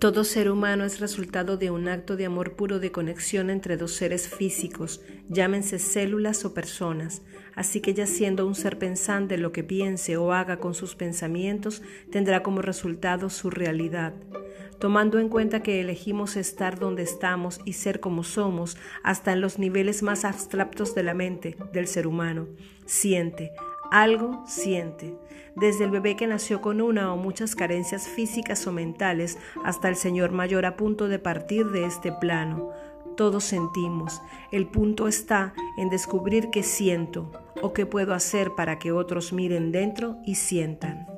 Todo ser humano es resultado de un acto de amor puro de conexión entre dos seres físicos, llámense células o personas, así que ya siendo un ser pensante lo que piense o haga con sus pensamientos tendrá como resultado su realidad. Tomando en cuenta que elegimos estar donde estamos y ser como somos, hasta en los niveles más abstractos de la mente del ser humano, siente, algo siente, desde el bebé que nació con una o muchas carencias físicas o mentales hasta el señor mayor a punto de partir de este plano. Todos sentimos. El punto está en descubrir qué siento o qué puedo hacer para que otros miren dentro y sientan.